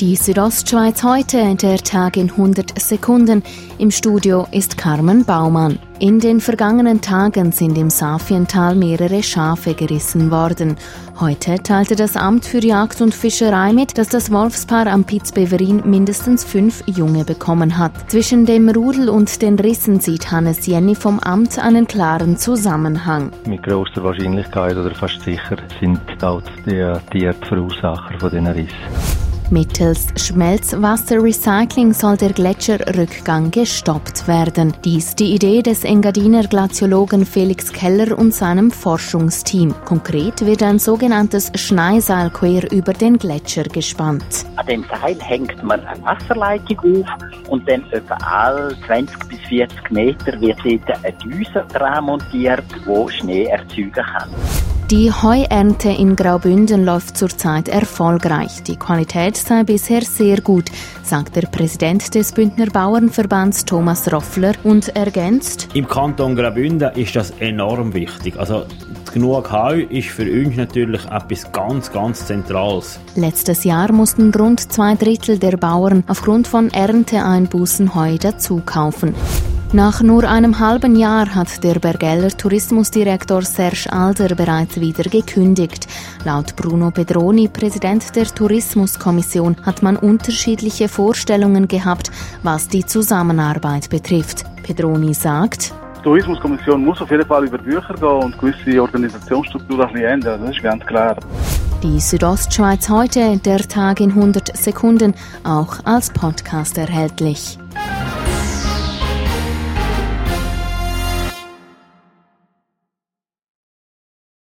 Die Südostschweiz heute, der Tag in 100 Sekunden. Im Studio ist Carmen Baumann. In den vergangenen Tagen sind im Safiental mehrere Schafe gerissen worden. Heute teilte das Amt für Jagd und Fischerei mit, dass das Wolfspaar am Pitzbeverin mindestens fünf Junge bekommen hat. Zwischen dem Rudel und den Rissen sieht Hannes Jenny vom Amt einen klaren Zusammenhang. Mit großer Wahrscheinlichkeit oder fast sicher sind auch die Tiere die Verursacher von diesen Rissen. Mittels Schmelzwasserrecycling soll der Gletscherrückgang gestoppt werden. Dies die Idee des Engadiner Glaziologen Felix Keller und seinem Forschungsteam. Konkret wird ein sogenanntes Schneiseil quer über den Gletscher gespannt. An dem Seil hängt man eine Wasserleitung auf und dann etwa alle 20 bis 40 Meter wird dort eine Düse dran montiert, die Schnee erzeugen kann. Die Heuernte in Graubünden läuft zurzeit erfolgreich. Die Qualität sei bisher sehr gut, sagt der Präsident des Bündner Bauernverbands Thomas Roffler und ergänzt. Im Kanton Graubünden ist das enorm wichtig. Also genug Heu ist für uns natürlich etwas ganz, ganz Zentrales. Letztes Jahr mussten rund zwei Drittel der Bauern aufgrund von Ernteeinbußen Heu dazukaufen. Nach nur einem halben Jahr hat der Bergeller Tourismusdirektor Serge Alder bereits wieder gekündigt. Laut Bruno Pedroni, Präsident der Tourismuskommission, hat man unterschiedliche Vorstellungen gehabt, was die Zusammenarbeit betrifft. Pedroni sagt, die Tourismuskommission muss auf jeden Fall über Bücher gehen und gewisse Organisationsstrukturen ein bisschen ändern, das ist ganz klar. Die Südostschweiz heute, der Tag in 100 Sekunden, auch als Podcast erhältlich.